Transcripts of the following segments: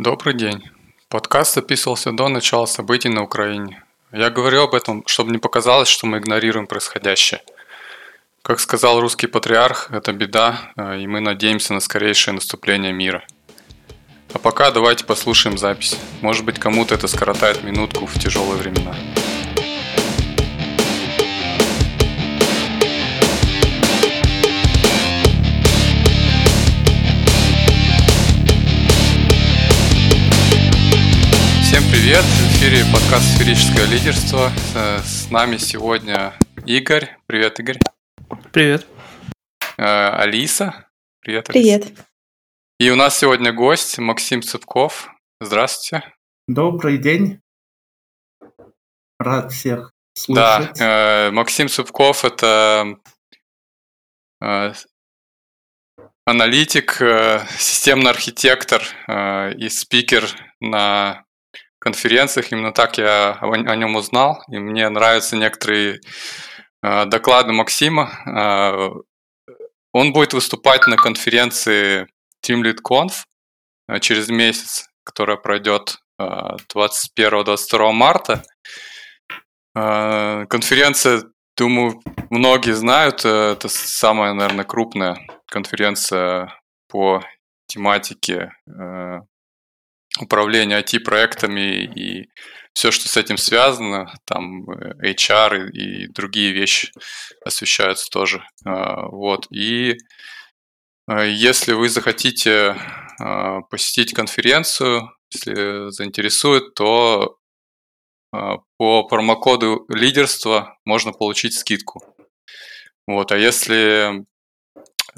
Добрый день. Подкаст записывался до начала событий на Украине. Я говорю об этом, чтобы не показалось, что мы игнорируем происходящее. Как сказал русский патриарх, это беда, э, и мы надеемся на скорейшее наступление мира. А пока давайте послушаем запись. Может быть, кому-то это скоротает минутку в тяжелые времена. Привет! В эфире подкаст «Сферическое лидерство». Э, с нами сегодня Игорь. Привет, Игорь. Привет. Э, Алиса. Привет, Алиса. Привет. И у нас сегодня гость Максим Цыпков. Здравствуйте. Добрый день. Рад всех слышать. Да, э, Максим Цыпков – это аналитик, системный архитектор и спикер на конференциях. Именно так я о, нем узнал. И мне нравятся некоторые э, доклады Максима. Э, он будет выступать на конференции Team Lead Conf э, через месяц, которая пройдет э, 21-22 марта. Э, конференция, думаю, многие знают, это самая, наверное, крупная конференция по тематике управление IT-проектами и все, что с этим связано, там э, HR и, другие вещи освещаются тоже. А, вот. И а, если вы захотите а, посетить конференцию, если заинтересует, то по промокоду лидерства можно получить скидку. Вот, а если Э,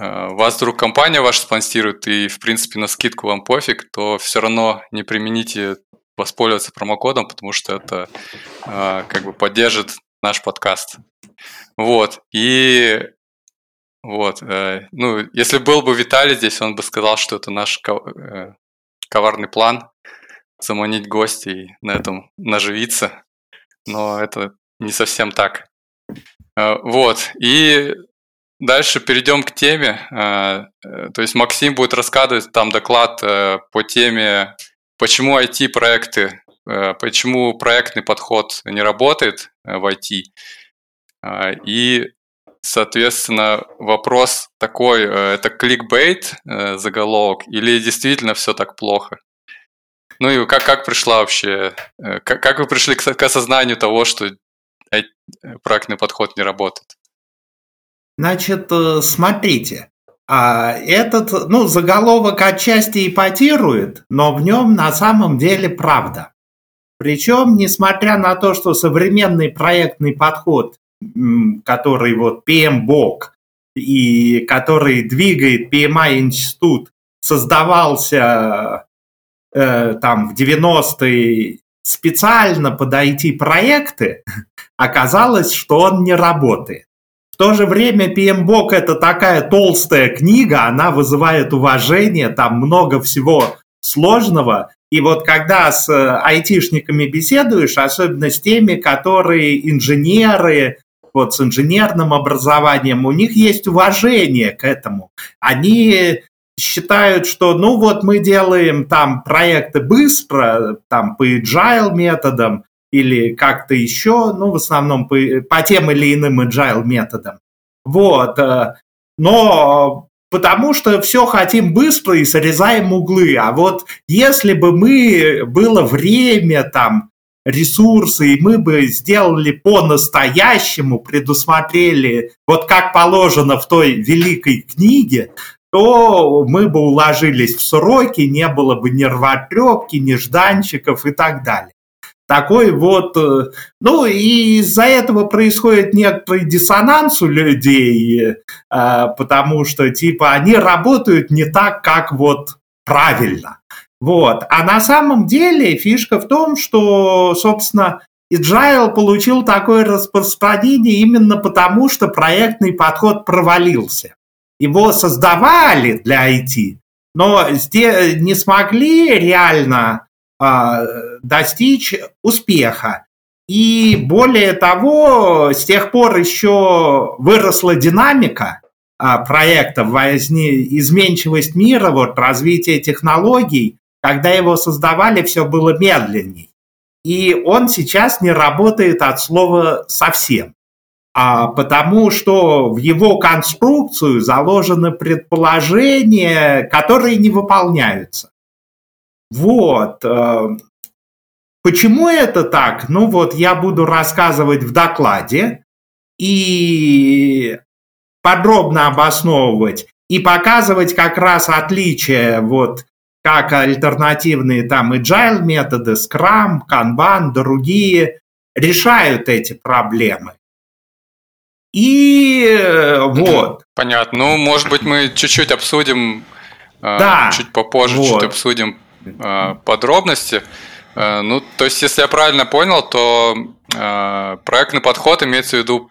вас вдруг компания ваша спонсирует, и, в принципе, на скидку вам пофиг, то все равно не примените воспользоваться промокодом, потому что это э, как бы поддержит наш подкаст. Вот. И вот. Э, ну, если был бы Виталий здесь, он бы сказал, что это наш коварный план заманить гостей и на этом наживиться. Но это не совсем так. Вот. И Дальше перейдем к теме. Э, э, то есть Максим будет рассказывать там доклад э, по теме, почему IT-проекты, почему проектный подход не работает в IT. И, соответственно, вопрос такой, это кликбейт заголовок или действительно все так плохо? Ну и как, как пришла вообще, как, как вы пришли к, к осознанию того, что проектный подход не работает? Значит, э, смотрите, а этот, ну, заголовок отчасти ипотирует, но в нем на самом деле правда. Причем, несмотря на то, что современный проектный подход, который вот PMBOK и который двигает PMI-институт, создавался э, там в 90-е специально под IT-проекты, оказалось, что он не работает то же время PMBOK это такая толстая книга, она вызывает уважение, там много всего сложного. И вот когда с э, айтишниками беседуешь, особенно с теми, которые инженеры, вот с инженерным образованием, у них есть уважение к этому. Они считают, что ну вот мы делаем там проекты быстро, там по agile методам, или как-то еще, ну, в основном по, по тем или иным agile методам. Вот. Э, но потому что все хотим быстро и срезаем углы. А вот если бы мы, было время, там, ресурсы, и мы бы сделали по-настоящему, предусмотрели, вот как положено в той великой книге, то мы бы уложились в сроки, не было бы ни рвотрепки, ни жданчиков и так далее такой вот... Э, ну, и из-за этого происходит некоторый диссонанс у людей, э, потому что, типа, они работают не так, как вот правильно. Вот. А на самом деле фишка в том, что, собственно, Agile получил такое распространение именно потому, что проектный подход провалился. Его создавали для IT, но не смогли реально а, достичь успеха. И более того, с тех пор еще выросла динамика а, проекта, возне, изменчивость мира, вот, развитие технологий. когда его создавали, все было медленней. И он сейчас не работает от слова совсем. А потому что в его конструкцию заложены предположения, которые не выполняются. Вот. Э, почему это так? Ну вот я буду рассказывать в докладе и подробно обосновывать и показывать как раз отличия вот как альтернативные там agile методы, Scrum, Kanban, другие решают эти проблемы. И э, вот. Понятно. Ну, может быть, мы чуть-чуть обсудим, э, да, чуть попозже вот. чуть обсудим подробности. Ну, то есть, если я правильно понял, то проектный подход имеется в виду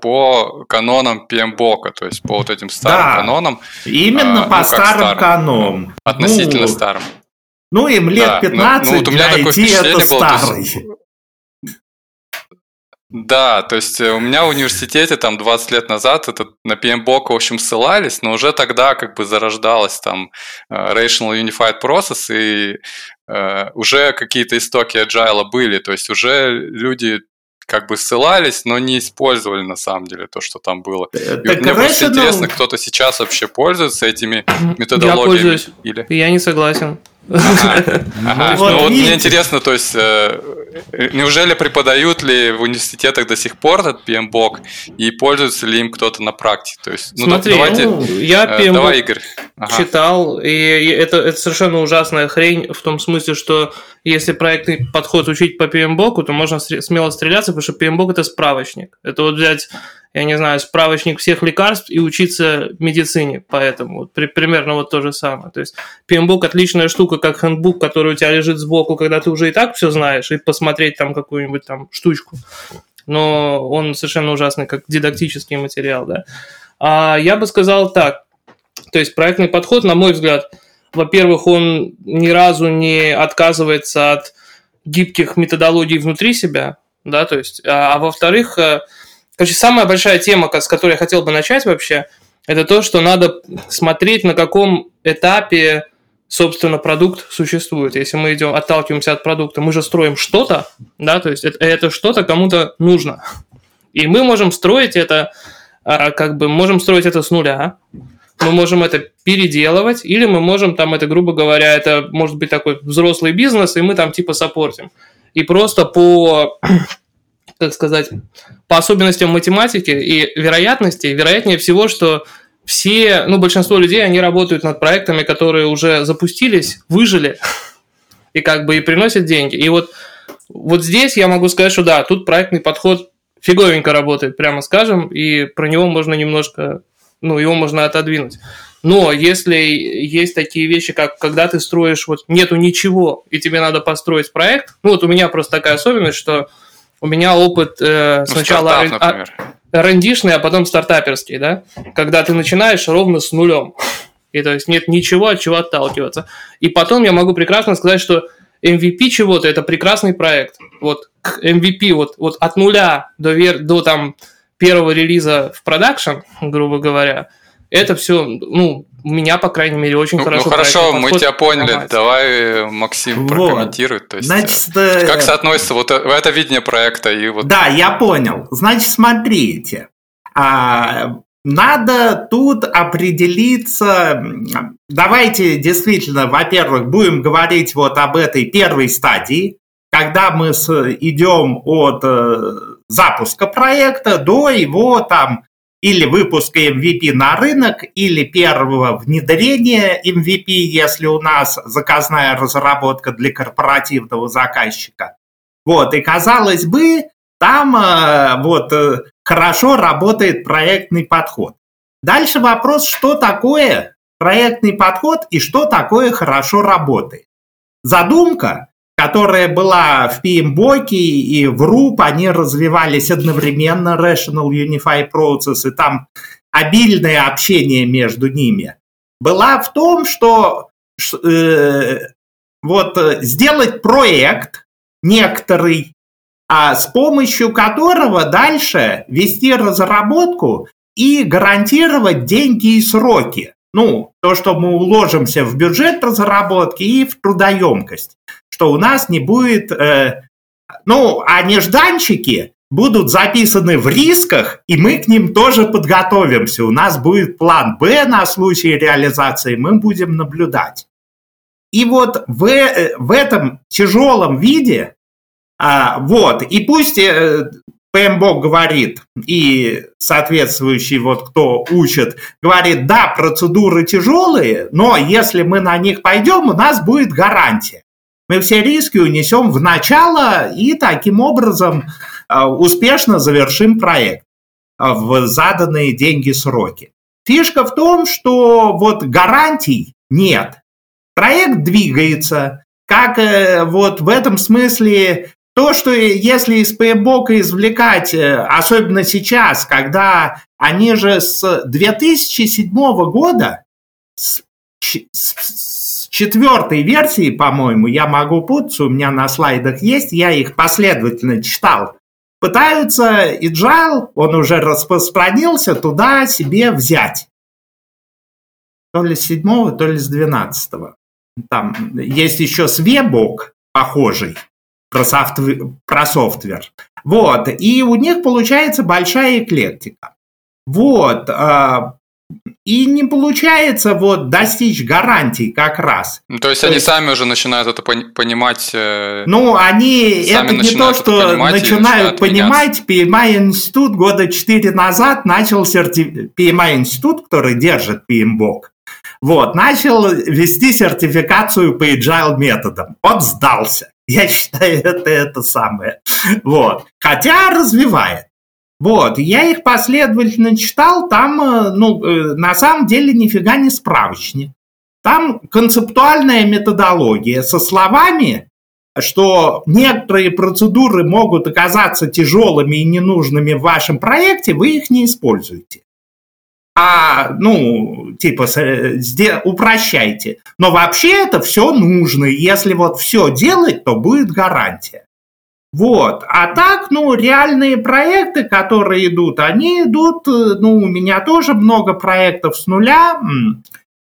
по канонам PMBOK, то есть по вот этим старым да, канонам. Именно по ну, старым, старым канонам. Относительно ну, старым. Ну, им лет да, 15, ну, ну, вот у меня такое впечатление это было, старый. Да, то есть э, у меня в университете там 20 лет назад это на PMBOK, в общем, ссылались, но уже тогда как бы зарождалась там э, Rational Unified Process, и э, уже какие-то истоки agile были, то есть уже люди как бы ссылались, но не использовали на самом деле то, что там было. И так вот мне просто интересно, кто-то сейчас вообще пользуется этими методологиями? Я пользуюсь. Или? Я не согласен. Ну, ну вот мне интересно, то есть, э, неужели преподают ли в университетах до сих пор этот PMBOK и пользуется ли им кто-то на практике? То есть, ну, Смотри, давайте, ну, я PMBOK давай, Игорь. читал, и это, это совершенно ужасная хрень в том смысле, что если проектный подход учить по PMBOK, то можно смело стреляться, потому что PMBOK это справочник. Это вот взять я не знаю, справочник всех лекарств и учиться медицине. Поэтому вот, при, примерно вот то же самое. То есть PMBOK отличная штука, как хендбук, который у тебя лежит сбоку, когда ты уже и так все знаешь, и посмотреть там какую-нибудь там штучку. Но он совершенно ужасный, как дидактический материал, да. А я бы сказал так. То есть проектный подход, на мой взгляд, во-первых, он ни разу не отказывается от гибких методологий внутри себя, да, то есть, а, а во-вторых, э, Короче, самая большая тема, с которой я хотел бы начать вообще, это то, что надо смотреть, на каком этапе, собственно, продукт существует. Если мы идем, отталкиваемся от продукта, мы же строим что-то, да, то есть это, это что-то кому-то нужно. И мы можем строить это, а, как бы, можем строить это с нуля, мы можем это переделывать, или мы можем там это, грубо говоря, это может быть такой взрослый бизнес, и мы там типа саппортим. И просто по как сказать, по особенностям математики и вероятности, вероятнее всего, что все, ну, большинство людей, они работают над проектами, которые уже запустились, выжили и как бы и приносят деньги. И вот, вот здесь я могу сказать, что да, тут проектный подход фиговенько работает, прямо скажем, и про него можно немножко, ну, его можно отодвинуть. Но если есть такие вещи, как когда ты строишь, вот нету ничего, и тебе надо построить проект, ну вот у меня просто такая особенность, что у меня опыт э, ну, сначала стартап, рендишный, а потом стартаперский, да, когда ты начинаешь ровно с нулем. И то есть нет ничего, от чего отталкиваться. И потом я могу прекрасно сказать, что MVP чего-то это прекрасный проект. Вот MVP вот, вот от нуля до, до там первого релиза в продакшн, грубо говоря, это все, ну, у меня, по крайней мере, очень ну, хорошо. Ну хорошо, мы тебя поняли. Ломать. Давай Максим вот. прокомментирует. То есть, Значит, э, как соотносится вот это видение проекта и вот. Да, я понял. Значит, смотрите. А, надо тут определиться. Давайте действительно, во-первых, будем говорить вот об этой первой стадии, когда мы идем от э, запуска проекта до его там или выпуска MVP на рынок, или первого внедрения MVP, если у нас заказная разработка для корпоративного заказчика. Вот, и казалось бы, там э, вот э, хорошо работает проектный подход. Дальше вопрос, что такое проектный подход и что такое хорошо работает. Задумка которая была в PMBOK и в RUP, они развивались одновременно, Rational Unified Process, и там обильное общение между ними, была в том, что э, вот сделать проект некоторый, а с помощью которого дальше вести разработку и гарантировать деньги и сроки. Ну, то, что мы уложимся в бюджет разработки и в трудоемкость, что у нас не будет, э, ну, а нежданчики будут записаны в рисках, и мы к ним тоже подготовимся. У нас будет план Б на случай реализации, мы будем наблюдать. И вот в, э, в этом тяжелом виде, а, вот, и пусть ПМБОК говорит, и соответствующий вот кто учит, говорит, да, процедуры тяжелые, но если мы на них пойдем, у нас будет гарантия. Мы все риски унесем в начало и таким образом э, успешно завершим проект в заданные деньги сроки. Фишка в том, что вот гарантий нет. Проект двигается. Как э, вот в этом смысле то, что если из Пейбока извлекать, э, особенно сейчас, когда они же с 2007 года, с, с четвертой версии, по-моему, я могу путаться, у меня на слайдах есть, я их последовательно читал, пытаются Agile, он уже распространился, туда себе взять. То ли с седьмого, то ли с двенадцатого. Там есть еще SWEBOK похожий про, software, про software. Вот. И у них получается большая эклектика. Вот. А, и не получается вот достичь гарантий как раз. Ну, то есть то они есть... сами уже начинают это понимать. Э, ну, они это не то, что начинают, начинают понимать. PMI институт года 4 назад начал серти... PMI институт, который держит PMBOK, вот, начал вести сертификацию по agile методам. Он сдался. Я считаю, это это самое. Вот. Хотя развивает. Вот, я их последовательно читал, там, э, ну, э, на самом деле нифига не справочник. Там концептуальная методология со словами, что некоторые процедуры могут оказаться тяжелыми и ненужными в вашем проекте, вы их не используете а, ну, типа, упрощайте. Но вообще это все нужно. Если вот все делать, то будет гарантия. Вот. А так, ну, реальные проекты, которые идут, они идут, э, ну, у меня тоже много проектов с нуля.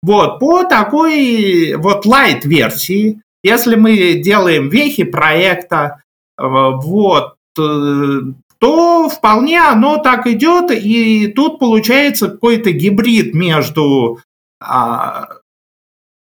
Вот, по такой вот light-версии. Если мы делаем вехи проекта, э, вот, э, то вполне оно так идет, и тут получается какой-то гибрид между... А,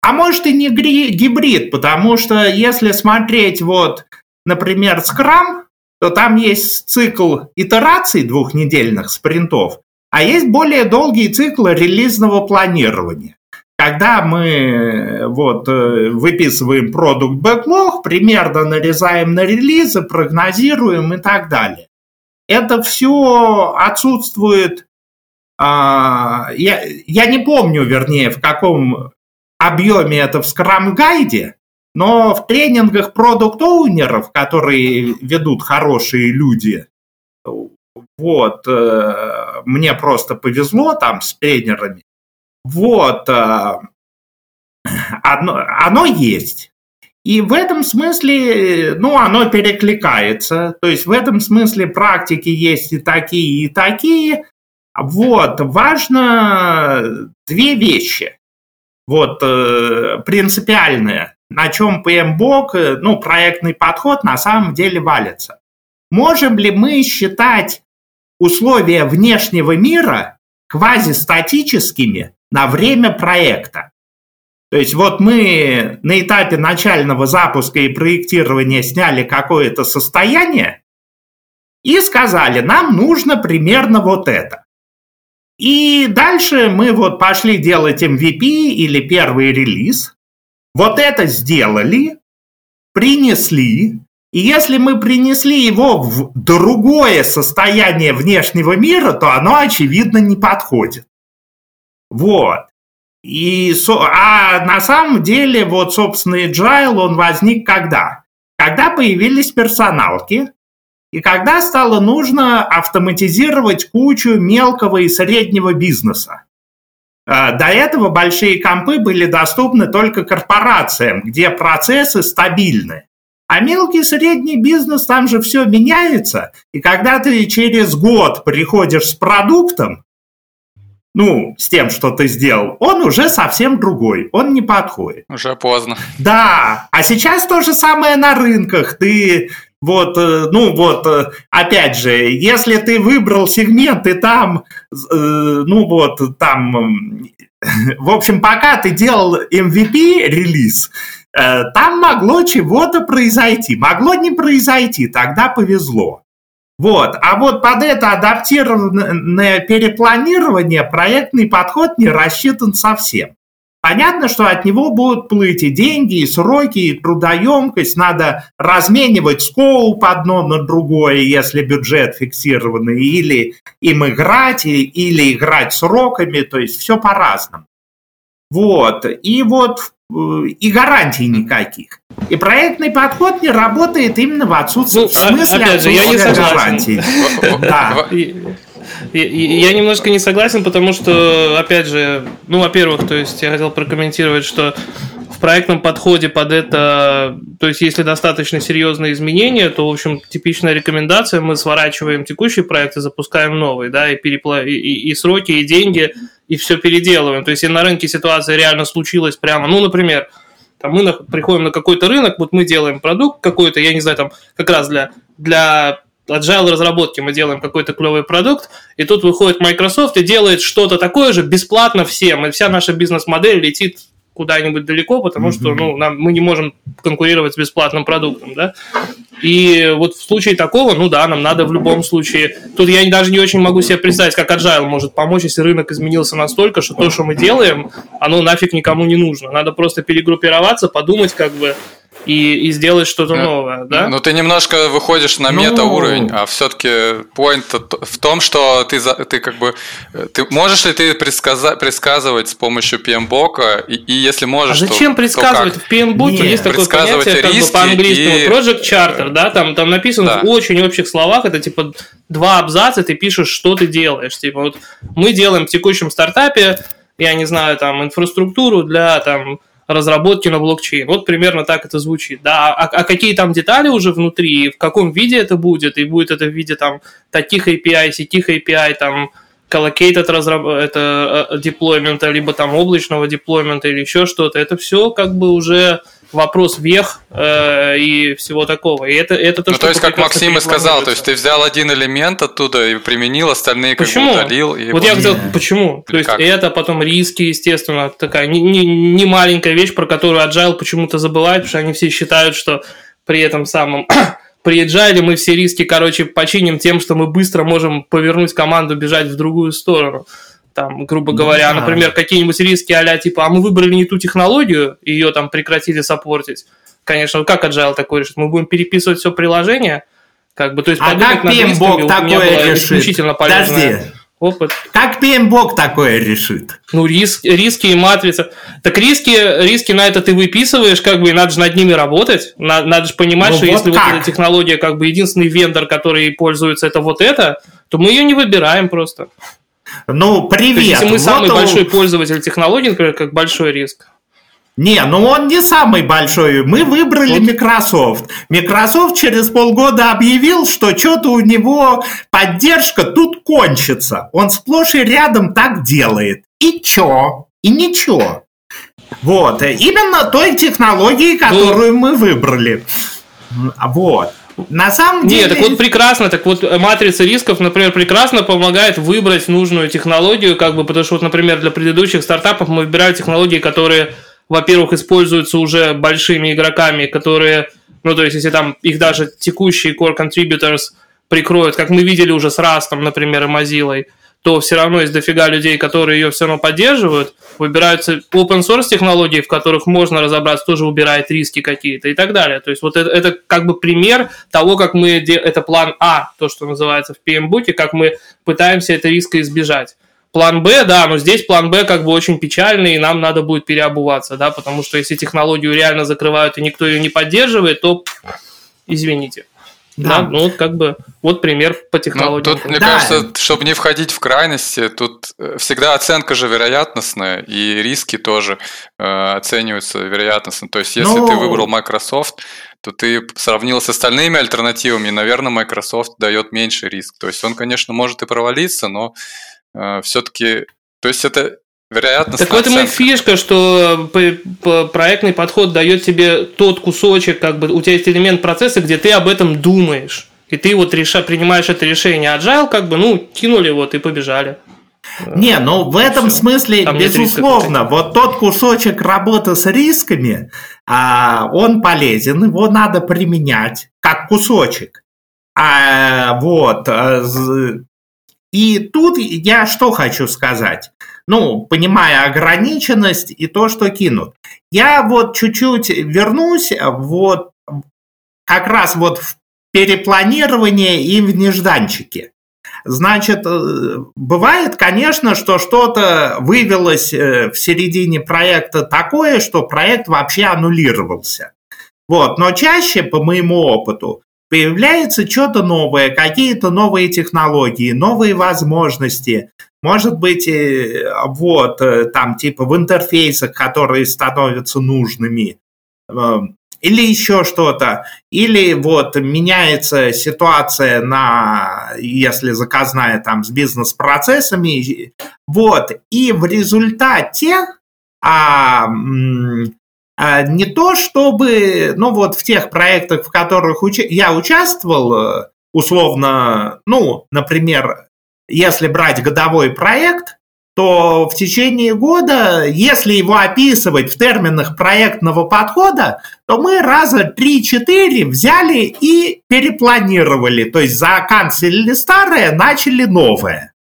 а может и не гибрид, потому что если смотреть вот, например, Scrum, то там есть цикл итераций двухнедельных спринтов, а есть более долгие циклы релизного планирования. Когда мы вот э, выписываем продукт backlog, примерно нарезаем на релизы, прогнозируем и так далее это все отсутствует. А, я, я не помню, вернее, в каком объеме это в скрам-гайде, но в тренингах продукт-оунеров, которые ведут хорошие люди, вот, э, мне просто повезло там с тренерами, вот, э, одно, оно есть. И в этом смысле, ну, оно перекликается. То есть в этом смысле практики есть и такие, и такие. Вот, важно две вещи. Вот, э, принципиальные, на чем PMBOK, э, ну, проектный подход на самом деле валится. Можем ли мы считать условия внешнего мира квазистатическими на время проекта? То есть вот мы на этапе начального запуска и проектирования сняли какое-то состояние и сказали, нам нужно примерно вот это. И дальше мы вот пошли делать MVP или первый релиз. Вот это сделали, принесли. И если мы принесли его в другое состояние внешнего мира, то оно, очевидно, не подходит. Вот. И, а на самом деле, вот, собственно, Agile, он возник когда? Когда появились персоналки, и когда стало нужно автоматизировать кучу мелкого и среднего бизнеса. А, до этого большие компы были доступны только корпорациям, где процессы стабильны. А мелкий и средний бизнес, там же все меняется. И когда ты через год приходишь с продуктом, ну, с тем, что ты сделал, он уже совсем другой, он не подходит. Уже поздно. Да, а сейчас то же самое на рынках. Ты вот, э, ну вот, э, опять же, если ты выбрал сегмент и там, э, ну вот, там, в общем, пока ты делал MVP релиз, там могло чего-то произойти, могло не произойти, тогда повезло. Вот. А вот под это адаптированное перепланирование проектный подход не рассчитан совсем. Понятно, что от него будут плыть и деньги, и сроки, и трудоемкость. Надо разменивать скоуп одно на другое, если бюджет фиксированный, или им играть, или играть сроками, то есть все по-разному. Вот. И вот Э, и гарантий никаких. И проектный подход не работает именно в отсутствии ну, в смысле опять же, я не гарантий. Да. Я немножко не согласен, потому что, опять же, ну, во-первых, то есть я хотел прокомментировать, что в проектном подходе под это, то есть если достаточно серьезные изменения, то, в общем, типичная рекомендация, мы сворачиваем текущий проект и запускаем новый, да, и, перепла... и, и, сроки, и деньги, и все переделываем. То есть если на рынке ситуация реально случилась прямо, ну, например, там мы на, приходим на какой-то рынок, вот мы делаем продукт какой-то, я не знаю, там как раз для, для agile разработки мы делаем какой-то клевый продукт, и тут выходит Microsoft и делает что-то такое же бесплатно всем, и вся наша бизнес-модель летит куда-нибудь далеко, потому что ну, нам, мы не можем конкурировать с бесплатным продуктом, да. И вот в случае такого, ну да, нам надо в любом случае. Тут я даже не очень могу себе представить, как agile может помочь, если рынок изменился настолько, что то, что мы делаем, оно нафиг никому не нужно. Надо просто перегруппироваться, подумать, как бы, и, и сделать что-то ну, новое, да? Ну, ты немножко выходишь на мета-уровень, а все-таки point в том, что ты, ты как бы... Ты, можешь ли ты предсказа, предсказывать с помощью PMBOK, и, и если можешь, А зачем то, предсказывать? То в PMBOK есть такое понятие как бы по-английскому и... Project Charter, да, там, там написано да. в очень общих словах, это типа два абзаца, ты пишешь, что ты делаешь. Типа вот мы делаем в текущем стартапе, я не знаю, там, инфраструктуру для там разработки на блокчейн. Вот примерно так это звучит. Да, а, а какие там детали уже внутри, в каком виде это будет, и будет это в виде там таких API, сетих API, там collocated разраб... это э, деплоймента, либо там облачного деплоймента или еще что-то, это все как бы уже вопрос вех э, и всего такого. И это, это то, ну, что то есть, как Максим и сказал, то есть ты взял один элемент оттуда и применил, остальные как почему? бы удалил. И вот я взял, почему? То есть как? это потом риски, естественно, такая не, не, не маленькая вещь, про которую Agile почему-то забывает, потому что они все считают, что при этом самом при Agile мы все риски, короче, починим тем, что мы быстро можем повернуть команду, бежать в другую сторону там, грубо говоря, да. например, какие-нибудь риски а типа, а мы выбрали не ту технологию, ее там прекратили саппортить. Конечно, как Agile такой решит? Мы будем переписывать все приложение, как бы, то есть а как PMBOK такое решит? исключительно Подожди. опыт. Как PMBOK такое решит? Ну, риск, риски и матрица. Так риски, риски на это ты выписываешь, как бы, и надо же над ними работать. Надо, надо же понимать, ну, что вот если как? вот эта технология, как бы, единственный вендор, который пользуется, это вот это, то мы ее не выбираем просто. Ну, привет. То есть, если мы вот самый он... большой пользователь технологий, например, как большой риск. Не, ну он не самый большой. Мы выбрали вот. Microsoft. Microsoft через полгода объявил, что что-то у него поддержка тут кончится. Он сплошь и рядом так делает. И чё? И ничего. Вот. Именно той технологии, которую ну, мы выбрали. Вот. На самом деле... Нет, так вот прекрасно, так вот матрица рисков, например, прекрасно помогает выбрать нужную технологию, как бы, потому что, вот, например, для предыдущих стартапов мы выбираем технологии, которые, во-первых, используются уже большими игроками, которые, ну, то есть, если там их даже текущие core contributors прикроют, как мы видели уже с Растом, например, и Mozilla, то все равно есть дофига людей, которые ее все равно поддерживают. Выбираются open source технологии, в которых можно разобраться, тоже убирает риски какие-то и так далее. То есть вот это, это как бы пример того, как мы, это план А, то, что называется в PMBOK, как мы пытаемся это риска избежать. План Б, да, но здесь план Б как бы очень печальный, и нам надо будет переобуваться, да, потому что если технологию реально закрывают и никто ее не поддерживает, то извините. Да. да, ну вот как бы вот пример по технологии. Ну, тут, мне да. кажется, чтобы не входить в крайности, тут э, всегда оценка же вероятностная, и риски тоже э, оцениваются вероятностно. То есть, если Но... ты ну. выбрал Microsoft, то ты сравнил с остальными альтернативами, и, наверное, Microsoft дает меньший риск. То есть он, конечно, может и провалиться, но э, все-таки То есть это вероятно. Так в этом и фишка, что проектный подход дает тебе тот кусочек, как бы у тебя есть элемент процесса, где ты об этом думаешь. И ты вот реша, принимаешь это решение. Agile как бы, ну, кинули вот и побежали. Не, ну в этом Все. смысле, Там безусловно, вот тот кусочек работы с рисками, а, он полезен, его надо применять как кусочек. А, вот. А, и тут я что хочу сказать. Ну, понимая ограниченность и то, что кинут. Я вот чуть-чуть вернусь вот как раз вот в перепланирование и в нежданчике. Значит, э, бывает, конечно, что что-то вывелось э, в середине проекта такое, что проект вообще аннулировался. Вот, но чаще, по моему опыту, появляется что-то новое, какие-то новые технологии, новые возможности. Может быть, э, вот, там, типа в интерфейсах, которые становятся нужными. Эм, или еще что-то, или вот меняется ситуация на, если заказная там с бизнес-процессами, вот, и в результате а, а, не то чтобы, ну вот в тех проектах, в которых уча- я участвовал, условно, ну, например, если брать годовой проект, то в течение года, если его описывать в терминах проектного подхода, то мы раза 3-4 взяли и перепланировали. То есть заканцелили старое, начали новое.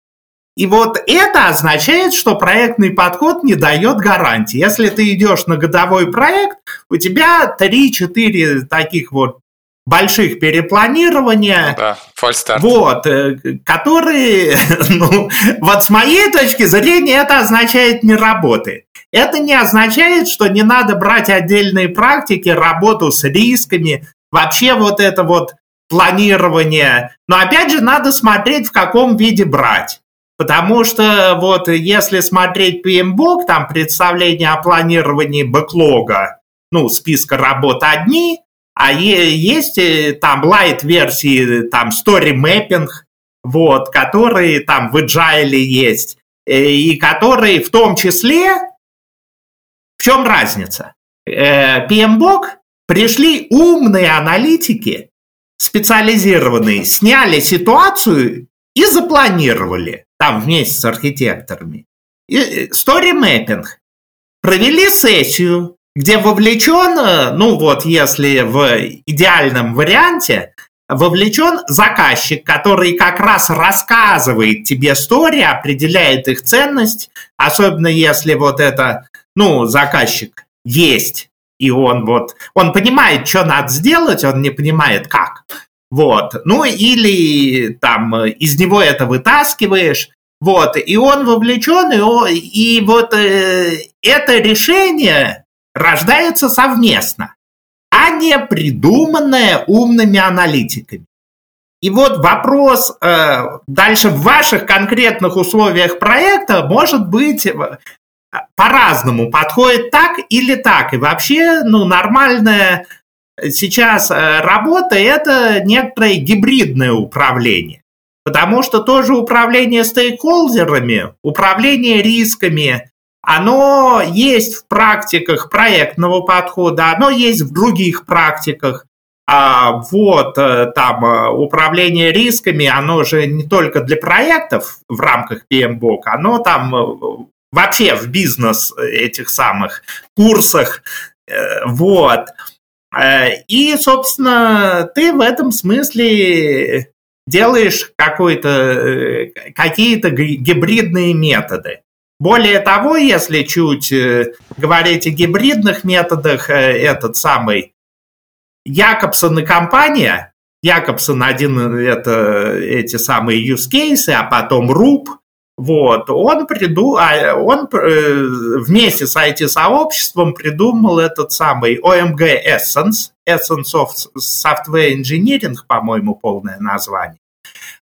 И вот это означает, что проектный подход не дает гарантии. Если ты идешь на годовой проект, у тебя 3-4 таких вот больших перепланирования. Ну да, фальстарт. Вот, э, которые, ну, вот с моей точки зрения, это означает не работы. Это не означает, что не надо брать отдельные практики, работу с рисками, вообще вот это вот планирование. Но опять же, надо смотреть, в каком виде брать. Потому что вот если смотреть PMBOK, там представление о планировании бэклога, ну, списка работ одни, а есть э, там light-версии, там story mapping, вот, которые там в Agile есть, э, и которые в том числе... В чем разница? Э, PMBOK пришли умные аналитики, специализированные, сняли ситуацию и запланировали там вместе с архитекторами. Story mapping. Провели сессию, где вовлечен, ну вот если в идеальном варианте, вовлечен заказчик, который как раз рассказывает тебе истории, определяет их ценность, особенно если вот это, ну, заказчик есть, и он вот, он понимает, что надо сделать, он не понимает как. Вот, ну или там из него это вытаскиваешь, вот, и он вовлечен, и, и вот э, это решение рождается совместно, а не придуманное умными аналитиками. И вот вопрос э, дальше в ваших конкретных условиях проекта может быть э, по-разному, подходит так или так. И вообще, ну, нормальная сейчас э, работа – это некоторое гибридное управление. Потому что тоже управление стейкхолдерами, управление рисками, оно есть в практиках проектного подхода, оно есть в других практиках. А вот э, там э, управление рисками, оно же не только для проектов в рамках PMBOK, оно там вообще в бизнес этих самых курсах. Вот. И, собственно, ты в этом смысле делаешь какие-то гибридные методы. Более того, если чуть э, говорить о гибридных методах, э, этот самый Якобсон и компания, Якобсон один это эти самые use cases, а потом РУП, вот, он, приду, а он э, вместе с IT-сообществом придумал этот самый OMG Essence, Essence of Software Engineering, по-моему, полное название.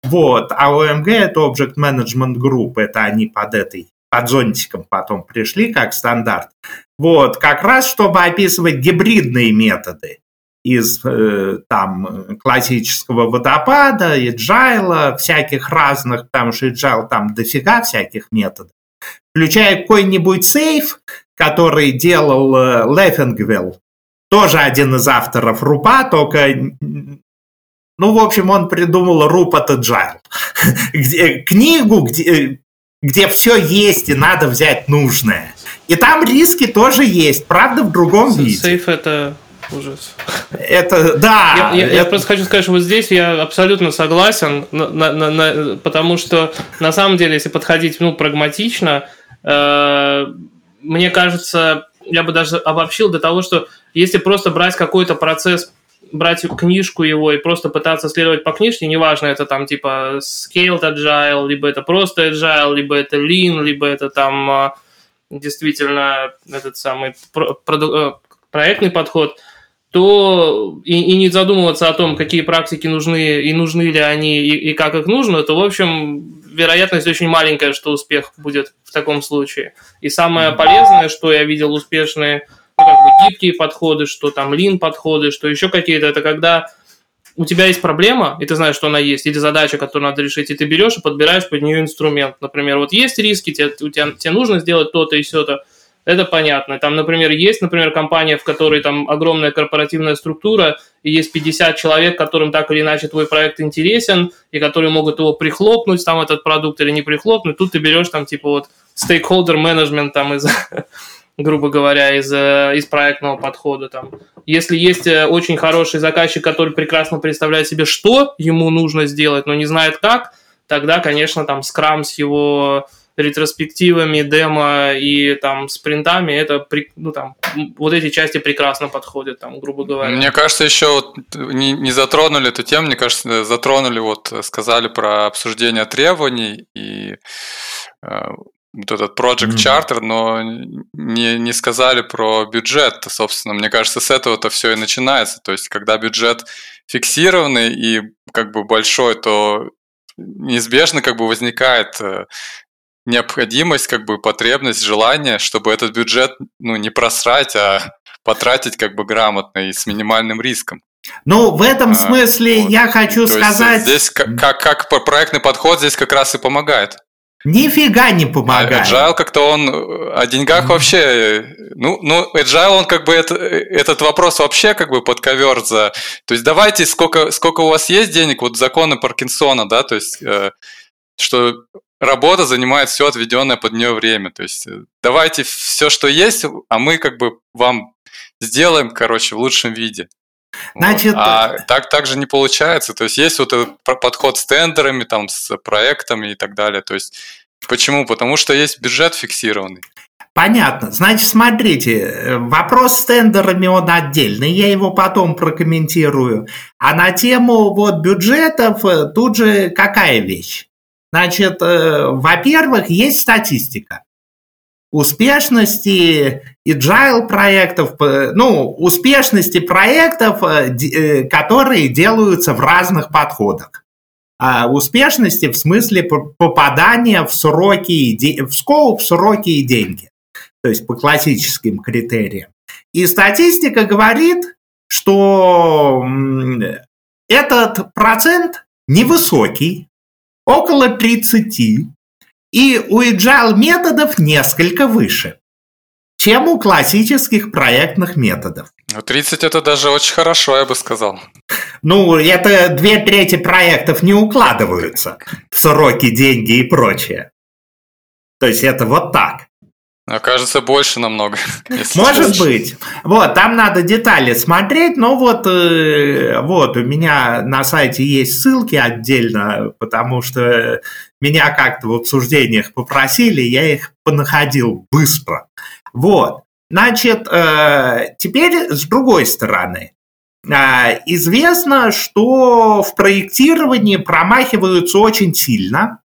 Вот, а OMG это Object Management Group, это они под этой под зонтиком потом пришли как стандарт. Вот, как раз чтобы описывать гибридные методы из э, там классического водопада, agile, всяких разных, потому что agile там дофига всяких методов. включая какой-нибудь сейф, который делал э, Лефингвелл, тоже один из авторов Рупа, только ну, в общем, он придумал Руп от Agile. где, книгу, где, где все есть и надо взять нужное. И там риски тоже есть, правда, в другом виде. Сейф это ужас. Это, да. Я, я, это... я просто хочу сказать, что вот здесь я абсолютно согласен, на, на, на, потому что на самом деле, если подходить ну, прагматично, э, мне кажется, я бы даже обобщил до того, что если просто брать какой-то процесс брать книжку его и просто пытаться следовать по книжке, неважно, это там типа scaled agile, либо это просто agile, либо это lean, либо это там а, действительно этот самый э, проектный подход, то и, и не задумываться о том, какие практики нужны и нужны ли они и, и как их нужно, то, в общем, вероятность очень маленькая, что успех будет в таком случае. И самое полезное, что я видел успешные ну, как бы гибкие подходы, что там лин подходы, что еще какие-то, это когда у тебя есть проблема, и ты знаешь, что она есть, или задача, которую надо решить, и ты берешь и подбираешь под нее инструмент. Например, вот есть риски, тебе, у тебя, тебе нужно сделать то-то и все-то, это понятно. Там, например, есть, например, компания, в которой там огромная корпоративная структура, и есть 50 человек, которым так или иначе твой проект интересен, и которые могут его прихлопнуть, там, этот продукт, или не прихлопнуть. Тут ты берешь там, типа, вот, стейкхолдер менеджмент там из грубо говоря, из, э, из проектного подхода. Там. Если есть э, очень хороший заказчик, который прекрасно представляет себе, что ему нужно сделать, но не знает как, тогда, конечно, там скрам с его ретроспективами, демо и там спринтами, это ну там вот эти части прекрасно подходят, там, грубо говоря. Мне кажется, еще вот не, не затронули эту тему, мне кажется, затронули, вот сказали про обсуждение требований и э, вот этот Project Charter, но не, не сказали про бюджет, собственно. Мне кажется, с этого-то все и начинается. То есть, когда бюджет фиксированный и как бы большой, то неизбежно как бы возникает э, необходимость, как бы потребность, желание, чтобы этот бюджет ну, не просрать, а потратить как бы грамотно и с минимальным риском. Ну, в этом а, смысле вот. я хочу То сказать... Здесь как, как, как проектный подход здесь как раз и помогает. Нифига не помогает. Agile как-то он о деньгах вообще, ну, ну, Agile он как бы это, этот вопрос вообще как бы под ковер за, то есть давайте сколько, сколько у вас есть денег, вот законы Паркинсона, да, то есть, э, что работа занимает все отведенное под нее время, то есть э, давайте все, что есть, а мы как бы вам сделаем, короче, в лучшем виде. Значит, вот. А так, так же не получается. То есть есть вот этот подход с тендерами, там, с проектами и так далее. То есть почему? Потому что есть бюджет фиксированный. Понятно. Значит, смотрите, вопрос с тендерами, он отдельный, я его потом прокомментирую. А на тему вот бюджетов э, тут же какая вещь? Значит, э, во-первых, есть статистика успешности agile проектов, ну, успешности проектов, э, э, которые делаются в разных подходах. А успешности в смысле попадания в сроки, в скоуп, в сроки и деньги. То есть по классическим критериям. И статистика говорит, что этот процент невысокий, около 30, и у agile методов несколько выше, чем у классических проектных методов. 30 ну, это даже очень хорошо, я бы сказал. Ну, это две трети проектов не укладываются в сроки, деньги и прочее. То есть это вот так. Окажется, больше намного. Может быть. Вот, там надо детали смотреть, но вот, э, вот у меня на сайте есть ссылки отдельно, потому что меня как-то в обсуждениях попросили, я их понаходил быстро. Вот. Значит, э, теперь с другой стороны. Э, известно, что в проектировании промахиваются очень сильно,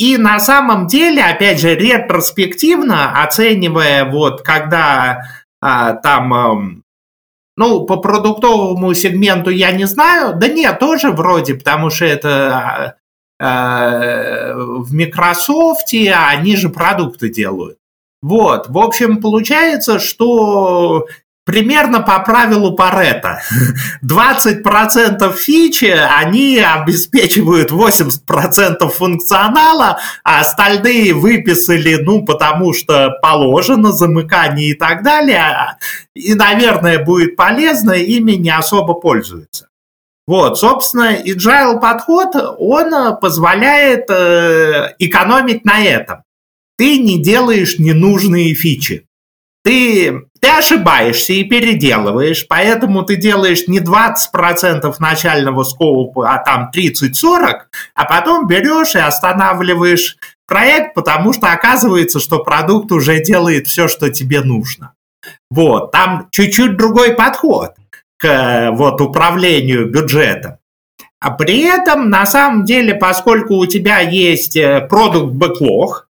и на самом деле, опять же, ретроспективно оценивая, вот когда а, там, ну, по продуктовому сегменту я не знаю, да нет, тоже вроде, потому что это а, в Microsoft, они же продукты делают. Вот, в общем, получается, что примерно по правилу Парета. 20% фичи, они обеспечивают 80% функционала, а остальные выписали, ну, потому что положено, замыкание и так далее. И, наверное, будет полезно, ими не особо пользуются. Вот, собственно, agile подход, он позволяет э, экономить на этом. Ты не делаешь ненужные фичи ты, ты ошибаешься и переделываешь, поэтому ты делаешь не 20% начального скоупа, а там 30-40, а потом берешь и останавливаешь проект, потому что оказывается, что продукт уже делает все, что тебе нужно. Вот, там чуть-чуть другой подход к вот, управлению бюджетом. А при этом, на самом деле, поскольку у тебя есть э, продукт бэклог,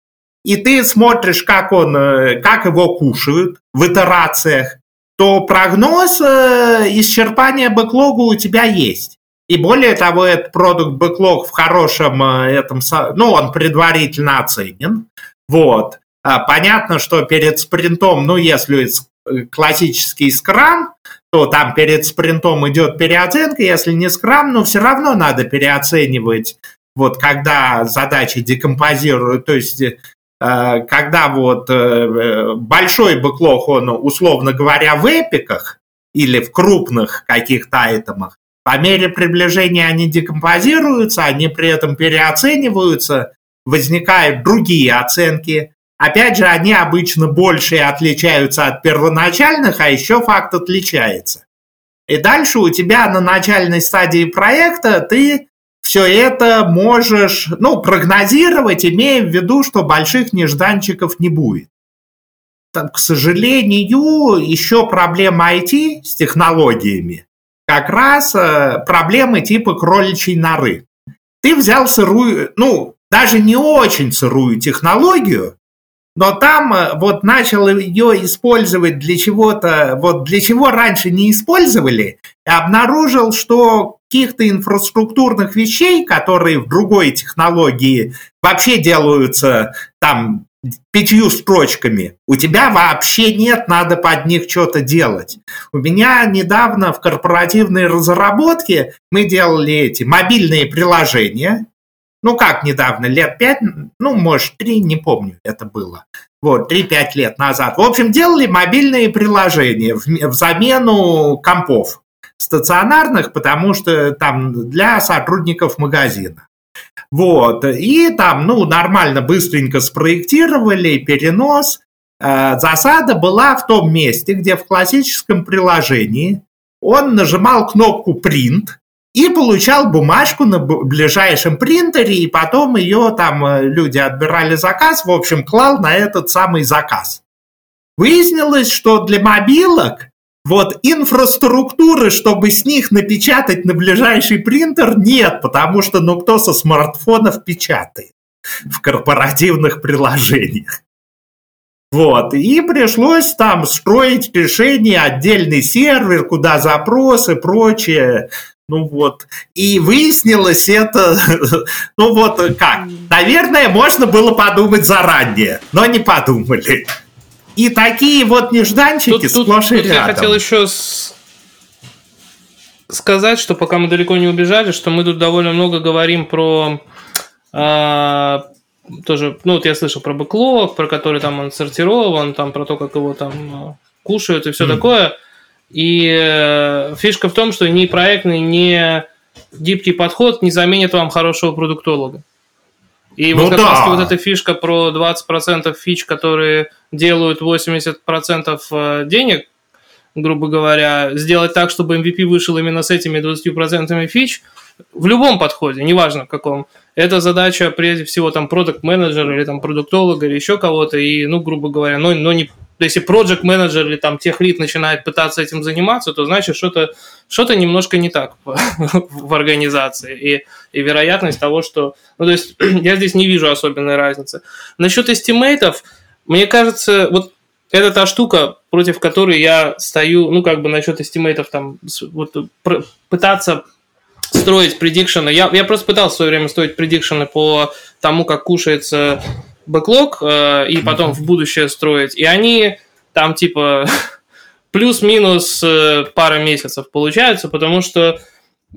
и ты смотришь, как, он, э, как его кушают в итерациях, то прогноз э, исчерпания бэклога у тебя есть. И более того, этот продукт бэклог в хорошем э, этом, ну, он предварительно оценен. Вот. А понятно, что перед спринтом, ну, если классический скрам, то там перед спринтом идет переоценка, если не скрам, но все равно надо переоценивать вот когда задачи декомпозируют, то есть когда вот э, большой бэклог, он, условно говоря, в эпиках или в крупных каких-то айтемах, по мере приближения они декомпозируются, они при этом переоцениваются, возникают другие оценки. Опять же, они обычно больше отличаются от первоначальных, а еще факт отличается. И дальше у тебя на начальной стадии проекта ты все это можешь ну, прогнозировать, имея в виду, что больших нежданчиков не будет. Там, к сожалению, еще проблема IT с технологиями. Как раз э, проблемы типа кроличьей норы. Ты взял сырую, ну, даже не очень сырую технологию, но там э, вот начал ее использовать для чего-то, вот для чего раньше не использовали, и обнаружил, что каких-то инфраструктурных вещей, которые в другой технологии вообще делаются там пятью строчками. У тебя вообще нет, надо под них что-то делать. У меня недавно в корпоративной разработке мы делали эти мобильные приложения. Ну как недавно, лет пять, ну может три, не помню, это было. Вот, 3-5 лет назад. В общем, делали мобильные приложения в, в замену компов стационарных, потому что там для сотрудников магазина. Вот, и там, ну, нормально, быстренько спроектировали перенос. Э, засада была в том месте, где в классическом приложении он нажимал кнопку «Print», и получал бумажку на ближайшем принтере, и потом ее там э, люди отбирали заказ, в общем, клал на этот самый заказ. Выяснилось, что для мобилок вот инфраструктуры, чтобы с них напечатать на ближайший принтер, нет, потому что ну кто со смартфонов печатает в корпоративных приложениях. Вот, и пришлось там строить решение, отдельный сервер, куда запросы, прочее. Ну вот, и выяснилось это, ну вот как, наверное, можно было подумать заранее, но не подумали. И такие вот нежданчики тут, сплошь тут, и тут рядом. Я хотел еще с... сказать, что пока мы далеко не убежали, что мы тут довольно много говорим про а, тоже, ну вот я слышал про бэклог, про который там он сортирован, там про то, как его там а, кушают и все mm. такое. И э, фишка в том, что ни проектный, ни гибкий подход не заменит вам хорошего продуктолога. И ну вот как да. раз вот эта фишка про 20% фич, которые делают 80% э, денег, грубо говоря, сделать так, чтобы MVP вышел именно с этими 20% фич, в любом подходе, неважно в каком, это задача прежде всего там продукт менеджера или там продуктолога или еще кого-то, и, ну, грубо говоря, но, но не если project менеджер или там tech lead начинает пытаться этим заниматься, то значит что-то что немножко не так в организации. И, и вероятность того, что... Ну, то есть я здесь не вижу особенной разницы. Насчет estimate ов, мне кажется, вот это та штука, против которой я стою, ну, как бы насчет estimate ов там, вот, пытаться строить prediction ы. Я, я просто пытался в свое время строить prediction ы по тому, как кушается бэклог, э, и потом в будущее строить. И они там типа плюс-минус э, пара месяцев получается, потому что,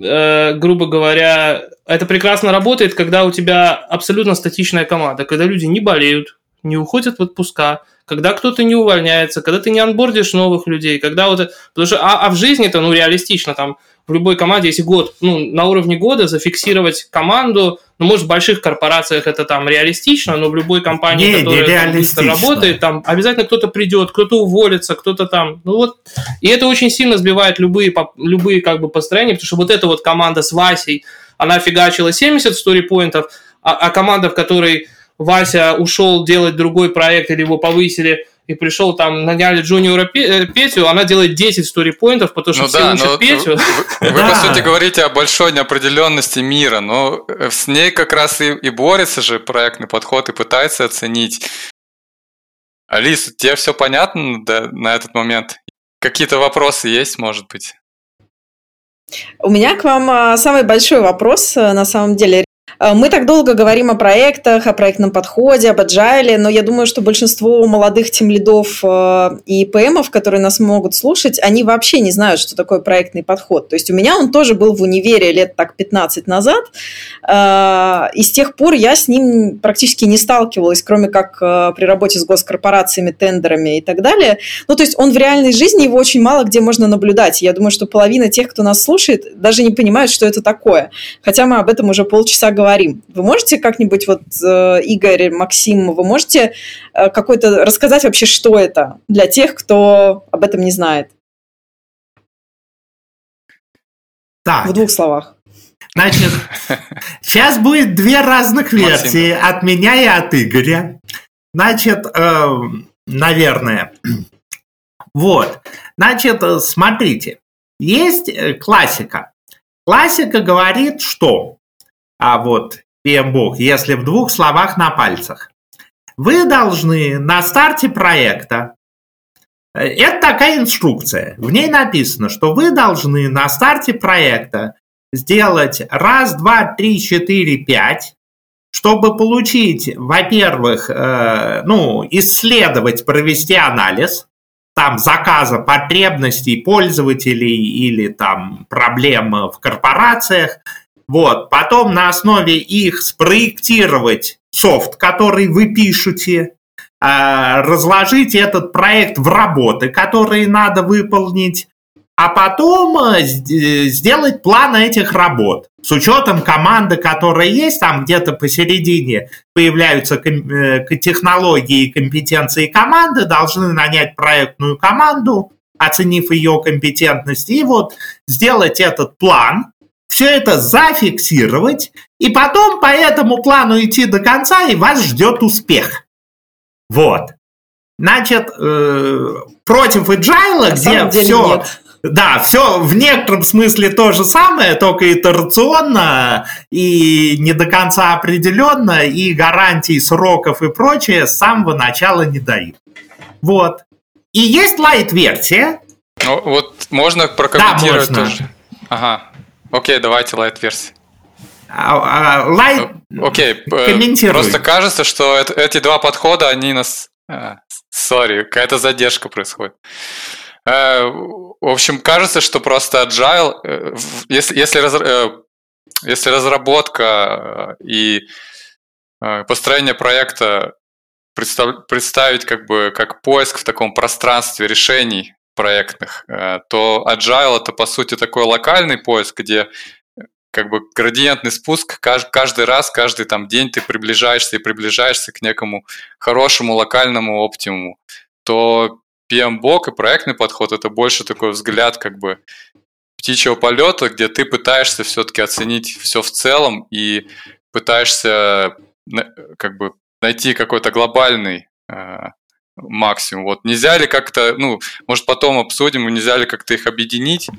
э, грубо говоря, это прекрасно работает, когда у тебя абсолютно статичная команда, когда люди не болеют, не уходят в отпуска, когда кто-то не увольняется, когда ты не анбордишь новых людей, когда вот... Потому что, а, а в жизни это, ну, реалистично, там, в любой команде, если год, ну, на уровне года зафиксировать команду, ну, может, в больших корпорациях это там реалистично, но в любой компании, не, которая не быстро работает, там обязательно кто-то придет, кто-то уволится, кто-то там, ну вот, и это очень сильно сбивает любые, любые как бы построения, потому что вот эта вот команда с Васей, она фигачила 70 сторипоинтов, а, а команда, в которой Вася ушел делать другой проект или его повысили, и пришел там, наняли джуниора э, Петю, она делает 10 сторипоинтов, потому что ну, все да, учат Петю. Вы, вы, по сути, говорите о большой неопределенности мира, но с ней как раз и, и борется же проектный подход и пытается оценить. Алис, тебе все понятно да, на этот момент? Какие-то вопросы есть, может быть? У меня к вам а, самый большой вопрос, э, на самом деле. Э, мы так долго говорим о проектах, о проектном подходе, об agile, но я думаю, что большинство молодых тимлидов э, и ПМов, которые нас могут слушать, они вообще не знают, что такое проектный подход. То есть у меня он тоже был в универе лет так 15 назад, э, и с тех пор я с ним практически не сталкивалась, кроме как при работе с госкорпорациями, тендерами и так далее. Ну, то есть он в реальной жизни, его очень мало где можно наблюдать. Я думаю, что половина тех, кто нас слушает, даже не понимают, что это такое. Хотя мы об этом уже полчаса говорим. Вы можете как-нибудь, вот э, Игорь, Максим, вы можете э, какой-то рассказать вообще, что это для тех, кто об этом не знает? Так. В двух словах. Значит, сейчас будет две разных версии Максим. от меня и от Игоря. Значит, э, наверное. Вот. Значит, смотрите. Есть классика. Классика говорит, что а вот PMBOK, если в двух словах на пальцах. Вы должны на старте проекта, э, это такая инструкция, в ней написано, что вы должны на старте проекта сделать раз, два, три, четыре, пять, чтобы получить, во-первых, э, ну, исследовать, провести анализ, там заказа потребностей пользователей или там проблем в корпорациях, вот. Потом на основе их спроектировать софт, который вы пишете, а, разложить этот проект в работы, которые надо выполнить, а потом э, сделать план этих работ. С учетом команды, которая есть, там где-то посередине появляются э, технологии и компетенции команды, должны нанять проектную команду, оценив ее компетентность, и вот сделать этот план, все это зафиксировать, и потом по этому плану идти до конца, и вас ждет успех. Вот. Значит, э, против agile, где все... Нет. Да, все в некотором смысле то же самое, только итерационно и не до конца определенно, и гарантий сроков и прочее с самого начала не дают. Вот. И есть лайт-версия. Ну, вот можно прокомментировать да, можно. тоже. Ага. Окей, давайте лайт-версии. А, а, лайт Окей, комментируй. Просто кажется, что это, эти два подхода, они нас... Sorry, какая-то задержка происходит. Э, в общем, кажется, что просто agile, э, если, если, раз, э, если разработка и построение проекта представить как бы как поиск в таком пространстве решений проектных, э, то Agile это по сути такой локальный поиск, где э, как бы градиентный спуск каждый раз, каждый там день ты приближаешься и приближаешься к некому хорошему локальному оптимуму, то PMBOK и проектный подход это больше такой взгляд как бы птичьего полета, где ты пытаешься все-таки оценить все в целом и пытаешься как бы найти какой-то глобальный э, максимум. Вот нельзя ли как-то, ну, может потом обсудим, нельзя ли как-то их объединить?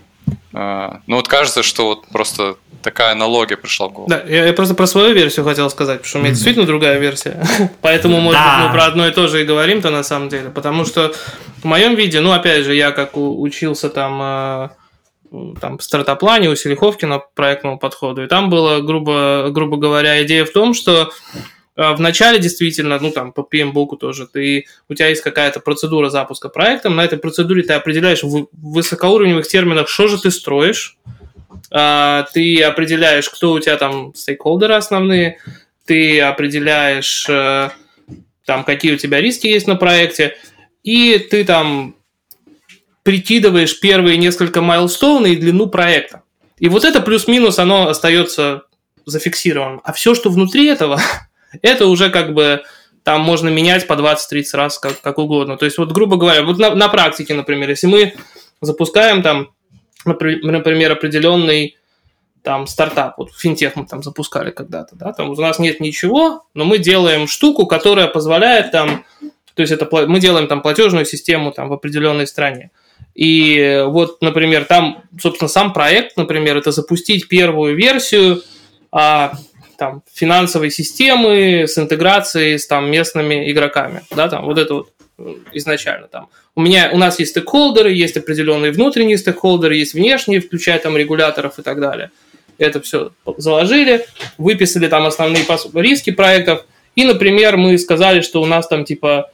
А, ну вот кажется, что вот просто такая аналогия пришла в голову. Да, я, я просто про свою версию хотел сказать, потому что у меня действительно другая версия. Поэтому, может быть, мы про одно и то же и говорим-то на самом деле. Потому что в моем виде, ну, опять же, я как учился там а, там, в стартаплане у Селиховкина проектному подходу, и там была, грубо, грубо говоря, идея в том, что в начале действительно, ну там по PMBOK тоже, ты, у тебя есть какая-то процедура запуска проекта, на этой процедуре ты определяешь в высокоуровневых терминах, что же ты строишь, а, ты определяешь, кто у тебя там стейкхолдеры основные, ты определяешь э, там, какие у тебя риски есть на проекте, и ты там прикидываешь первые несколько майлстоуны и длину проекта. И вот это плюс-минус, оно остается зафиксированным. А все, что внутри этого, это уже как бы там можно менять по 20-30 раз как, как угодно. То есть вот, грубо говоря, вот на, на практике, например, если мы запускаем там, например, определенный там стартап, вот финтех мы там запускали когда-то, да, там у нас нет ничего, но мы делаем штуку, которая позволяет там, то есть это мы делаем там платежную систему там в определенной стране. И вот, например, там, собственно, сам проект, например, это запустить первую версию а, там, финансовой системы с интеграцией с там, местными игроками. Да, там, вот это вот э, изначально там. У меня, у нас есть стейкхолдеры, есть определенные внутренние стейкхолдеры, есть внешние, включая там регуляторов и так далее. Это все заложили, выписали там основные риски проектов, и, например, мы сказали, что у нас там типа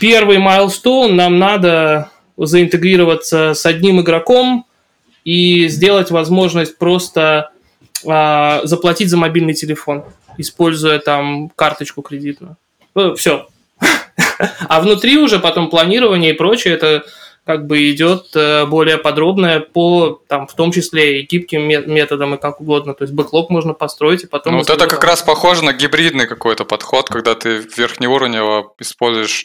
первый майлстоун нам надо заинтегрироваться с одним игроком и сделать возможность просто а, заплатить за мобильный телефон, используя там карточку кредитную. Ну, все. А внутри уже потом планирование и прочее, это как бы идет э, более подробное по, там, в том числе и гибким методам и как угодно. То есть бэклог можно построить и потом... Ну, вот это как раз похоже на гибридный какой-то подход, когда ты верхнеуровнево используешь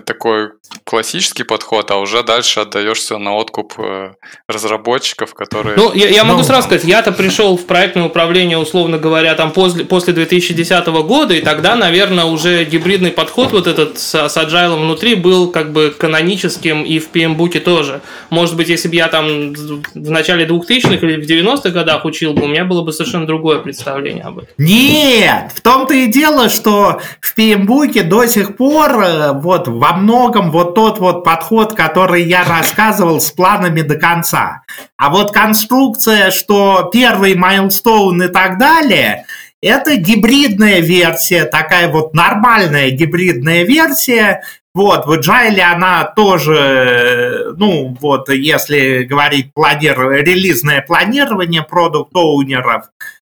такой классический подход, а уже дальше отдаешься на откуп э, разработчиков, которые... Ну, я, я могу ну, сразу сказать, я-то пришел в проектное управление, условно говоря, там после, после 2010 года, и тогда, наверное, уже гибридный подход вот этот с, с agile внутри был как бы каноническим и в PMBOK тоже. Может быть, если бы я там в начале 2000-х или в 90-х годах учил бы, у меня было бы совершенно другое представление об этом. Нет! В том-то и дело, что в PMBOK до сих пор э, вот во многом вот тот вот подход, который я рассказывал с планами до конца. А вот конструкция, что первый майлстоун и так далее, это гибридная версия, такая вот нормальная гибридная версия. Вот, в Agile она тоже, ну вот, если говорить планир... релизное планирование продукт-оунеров,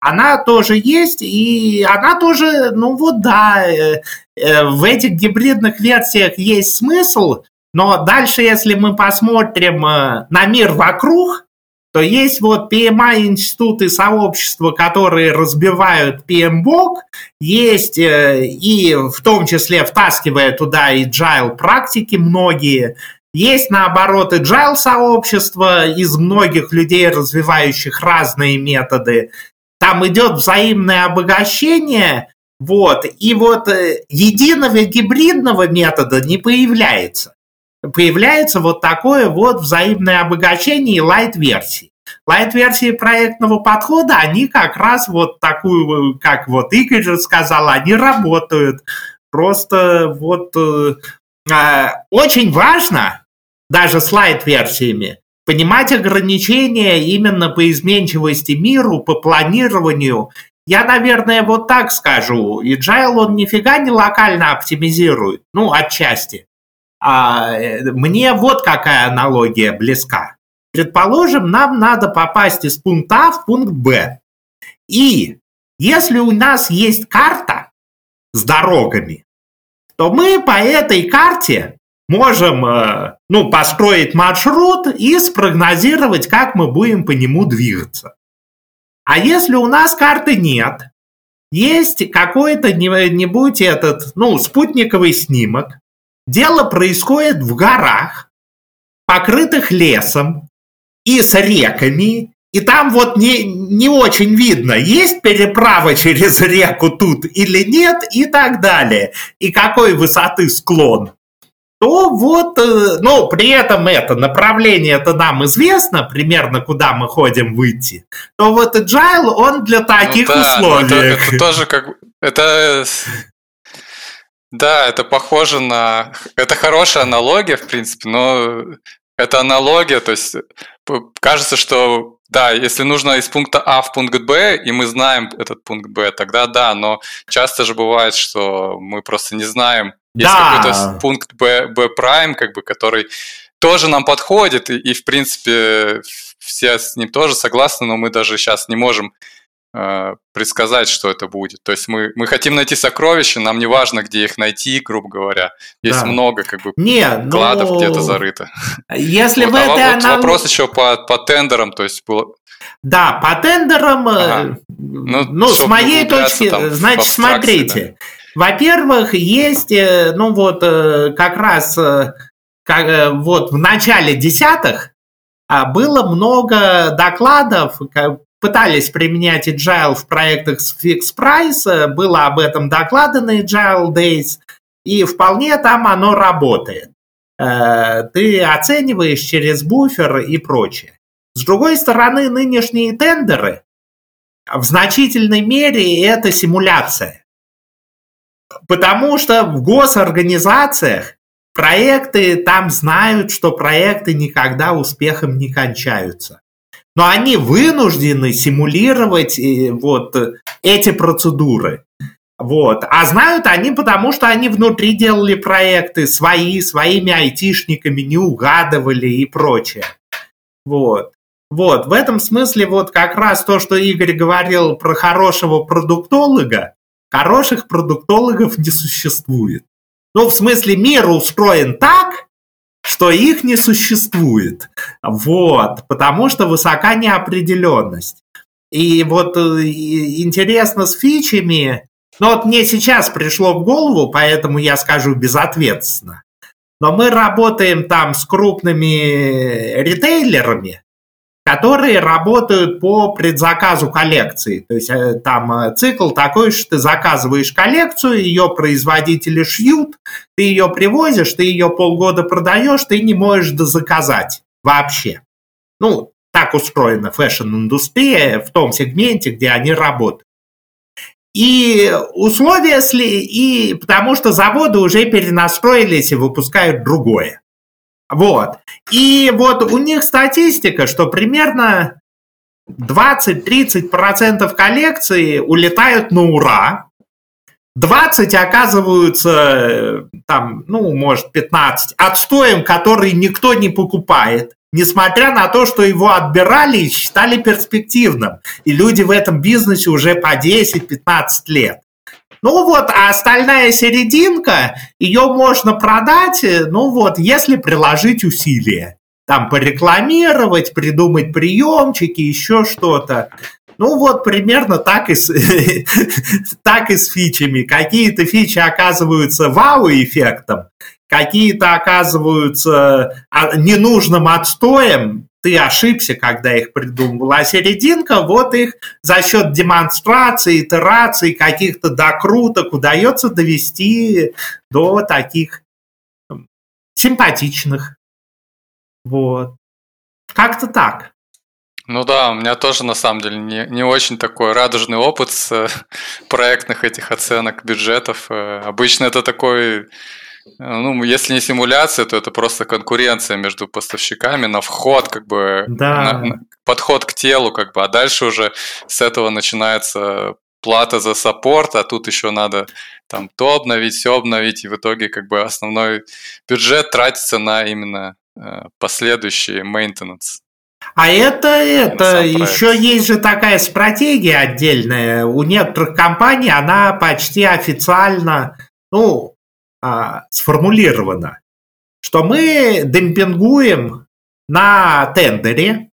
она тоже есть, и она тоже, ну вот да, э, в этих гибридных версиях есть смысл, но дальше, если мы посмотрим э, на мир вокруг, то есть вот PMI-институты сообщества, которые разбивают PMBOK, есть и в том числе втаскивая туда agile практики многие, есть, наоборот, agile сообщество из многих людей, развивающих разные методы. Там идет взаимное обогащение, вот, и вот э, единого гибридного метода не появляется. Появляется вот такое вот взаимное обогащение лайт-версии. Лайт-версии проектного подхода, они как раз вот такую, как вот Игорь же сказал, они работают. Просто вот э, э, очень важно, даже с лайт-версиями, понимать ограничения именно по изменчивости миру, по планированию. Я, наверное, вот так скажу. Agile, он нифига не локально оптимизирует. Ну, отчасти. А, э, мне вот какая аналогия близка. Предположим, нам надо попасть из пункта А в пункт Б. И если у нас есть карта с дорогами, то мы по этой карте можем э, ну, построить маршрут и спрогнозировать, как мы будем по нему двигаться. А если у нас карты нет, есть какой-то нибудь этот, ну, спутниковый снимок, дело происходит в горах, покрытых лесом и с реками, и там вот не, не очень видно, есть переправа через реку тут или нет, и так далее. И какой высоты склон то вот, ну, при этом это направление это нам известно, примерно куда мы ходим выйти, то вот agile, он для ну таких ну, да, условий. Это, это тоже как... Это... Да, это похоже на... Это хорошая аналогия, в принципе, но это аналогия, то есть кажется, что да, если нужно из пункта А в пункт Б, и мы знаем этот пункт Б, тогда да, но часто же бывает, что мы просто не знаем. Есть да. какой-то пункт Б, Б прайм, как бы, который тоже нам подходит, и, и в принципе все с ним тоже согласны, но мы даже сейчас не можем э, предсказать, что это будет. То есть мы, мы хотим найти сокровища, нам не важно, где их найти, грубо говоря. Есть да. много как бы не, кладов но... где-то зарыто. Если вот, в а это вот нам... вопрос еще по, по тендерам, то есть было... Да, по тендерам, э, ага. ну, ну с моей точки, там, значит, смотрите. Да. Во-первых, есть, э, ну вот, э, как раз как, вот в начале десятых а, было много докладов, пытались применять agile в проектах с Fix Price, было об этом доклады на Agile Days, и вполне там оно работает. Э, ты оцениваешь через буфер и прочее. С другой стороны, нынешние тендеры в значительной мере это симуляция. Потому что в госорганизациях проекты там знают, что проекты никогда успехом не кончаются. Но они вынуждены симулировать э, вот эти процедуры. Вот. А знают они, потому что они внутри делали проекты свои, своими айтишниками, не угадывали и прочее. Вот. Вот, в этом смысле вот как раз то, что Игорь говорил про хорошего продуктолога, хороших продуктологов не существует. Ну, в смысле, мир устроен так, что их не существует. Вот, потому что высока неопределенность. И вот э, интересно с фичами, ну вот мне сейчас пришло в голову, поэтому я скажу безответственно. Но мы работаем там с крупными ритейлерами, которые работают по предзаказу коллекции. То есть э, там э, цикл такой, что ты заказываешь коллекцию, ее производители шьют, ты ее привозишь, ты ее полгода продаешь, ты не можешь дозаказать вообще. Ну, так устроена фэшн-индустрия в том сегменте, где они работают. И условия, и потому что заводы уже перенастроились и выпускают другое. Вот. И вот у них статистика, что примерно 20-30% коллекции улетают на ура, 20 оказываются, там, ну, может, 15, отстоем, который никто не покупает, несмотря на то, что его отбирали и считали перспективным. И люди в этом бизнесе уже по 10-15 лет. Ну вот, а остальная серединка, ее можно продать, э, ну вот, если приложить усилия. Там порекламировать, придумать приемчики, еще что-то. Ну вот примерно так и с, так и с фичами. Какие-то фичи оказываются вау-эффектом, какие-то оказываются а, ненужным отстоем, ты ошибся, когда их придумывал. А серединка, вот их за счет демонстрации, итераций, каких-то докруток удается довести до таких симпатичных. Вот. Как-то так. Ну да, у меня тоже на самом деле не, не очень такой радужный опыт с э, проектных этих оценок бюджетов. Э, обычно это такой ну, если не симуляция, то это просто конкуренция между поставщиками на вход, как бы да. на, на, подход к телу, как бы, а дальше уже с этого начинается плата за саппорт, а тут еще надо там то обновить, все обновить, и в итоге как бы основной бюджет тратится на именно э, последующий maintenance. А это, это, еще есть же такая стратегия отдельная. У некоторых компаний она почти официально, ну, а, сформулировано, что мы демпингуем на тендере,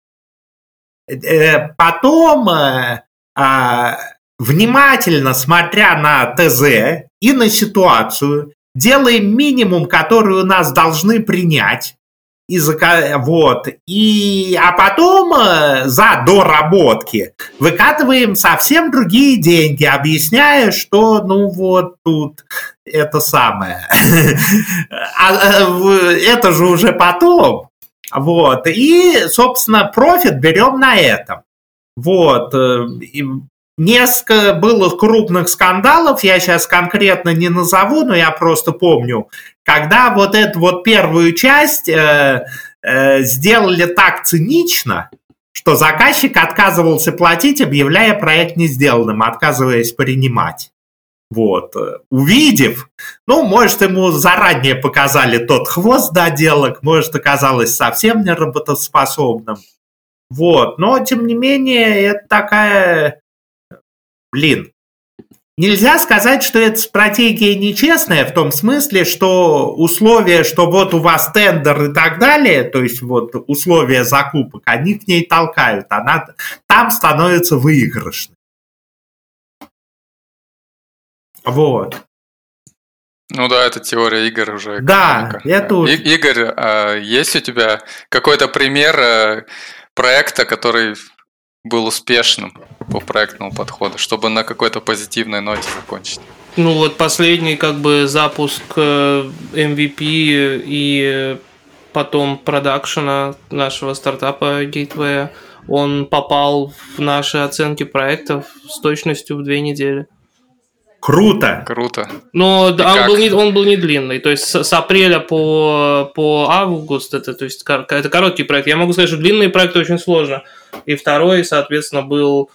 э, потом э, а, внимательно смотря на ТЗ и на ситуацию, делаем минимум, который у нас должны принять, и вот, и, а потом э, за доработки выкатываем совсем другие деньги, объясняя, что, ну вот тут это самое. а, э, это же уже потом. Вот, и, собственно, профит берем на этом. Вот, э, и Несколько было крупных скандалов, я сейчас конкретно не назову, но я просто помню, когда вот эту вот первую часть э, э, сделали так цинично, что заказчик отказывался платить, объявляя проект не сделанным, отказываясь принимать. Вот. Увидев, ну, может, ему заранее показали тот хвост доделок, может, оказалось совсем неработоспособным. Вот. Но, тем не менее, это такая... Блин, Нельзя сказать, что эта стратегия нечестная в том смысле, что условия, что вот у вас тендер и так далее, то есть вот условия закупок, они к ней толкают, она там становится выигрышной. Вот. Ну да, это теория игр уже. Да, это уже. И, Игорь, а есть у тебя какой-то пример э, проекта, который был успешным по проектному подходу, чтобы на какой-то позитивной ноте закончить? Ну вот последний как бы запуск MVP э, и потом продакшена нашего стартапа Gateway, он попал в наши оценки проектов с точностью в две недели. Круто. Круто. Но он был, не, он был не длинный. То есть с, с апреля по, по август это, то есть, это короткий проект. Я могу сказать, что длинные проекты очень сложно. И второй, соответственно, был...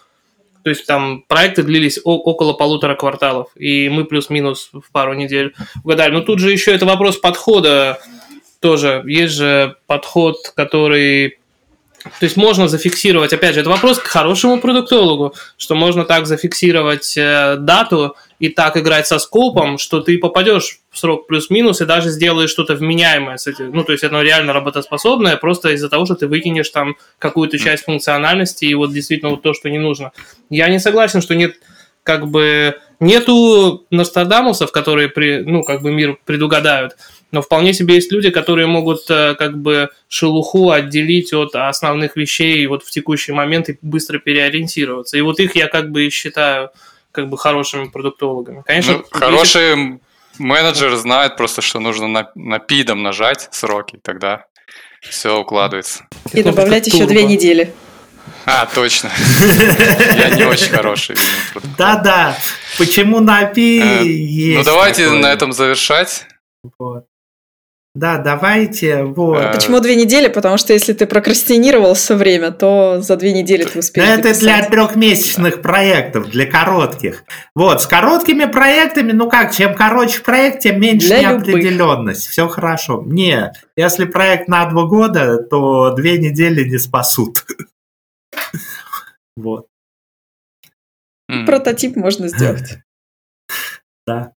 То есть там проекты длились около полутора кварталов, и мы плюс-минус в пару недель угадали. Но тут же еще это вопрос подхода тоже. Есть же подход, который то есть можно зафиксировать, опять же, это вопрос к хорошему продуктологу, что можно так зафиксировать э, дату и так играть со скопом, что ты попадешь в срок плюс-минус и даже сделаешь что-то вменяемое с этим. Ну, то есть оно реально работоспособное, просто из-за того, что ты выкинешь там какую-то часть функциональности и вот действительно вот то, что не нужно. Я не согласен, что нет как бы нету Нострадамусов, которые при, ну, как бы мир предугадают, но вполне себе есть люди, которые могут э, как бы шелуху отделить от основных вещей вот в текущий момент и быстро переориентироваться. И вот их я как бы считаю как бы хорошими продуктологами. Конечно, ну, хороший если... менеджер знает просто, что нужно на, на пидом нажать сроки, тогда все укладывается. И добавлять еще две недели. А, точно. Я не очень хороший. Да-да. Почему на пи э, есть? Ну давайте на этом завершать. Да, давайте. Вот. А почему две недели? Потому что если ты прокрастинировал все время, то за две недели ты успеешь. Это дописать. для трехмесячных проектов, для коротких. Вот, с короткими проектами, ну как, чем короче проект, тем меньше для неопределенность. Любых. Все хорошо. Не, если проект на два года, то две недели не спасут. Вот. Прототип можно сделать. Да.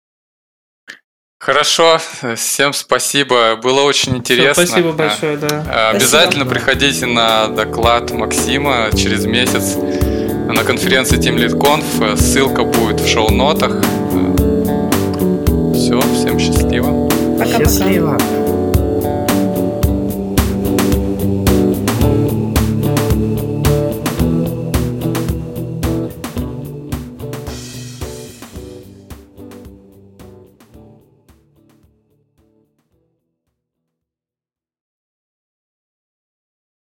Хорошо, всем спасибо, было очень интересно. Все, спасибо большое, да. Обязательно спасибо. приходите на доклад Максима через месяц на конференции Team Lead Conf. Ссылка будет в шоу-нотах. Все, всем счастливо. Пока-пока. Счастливо.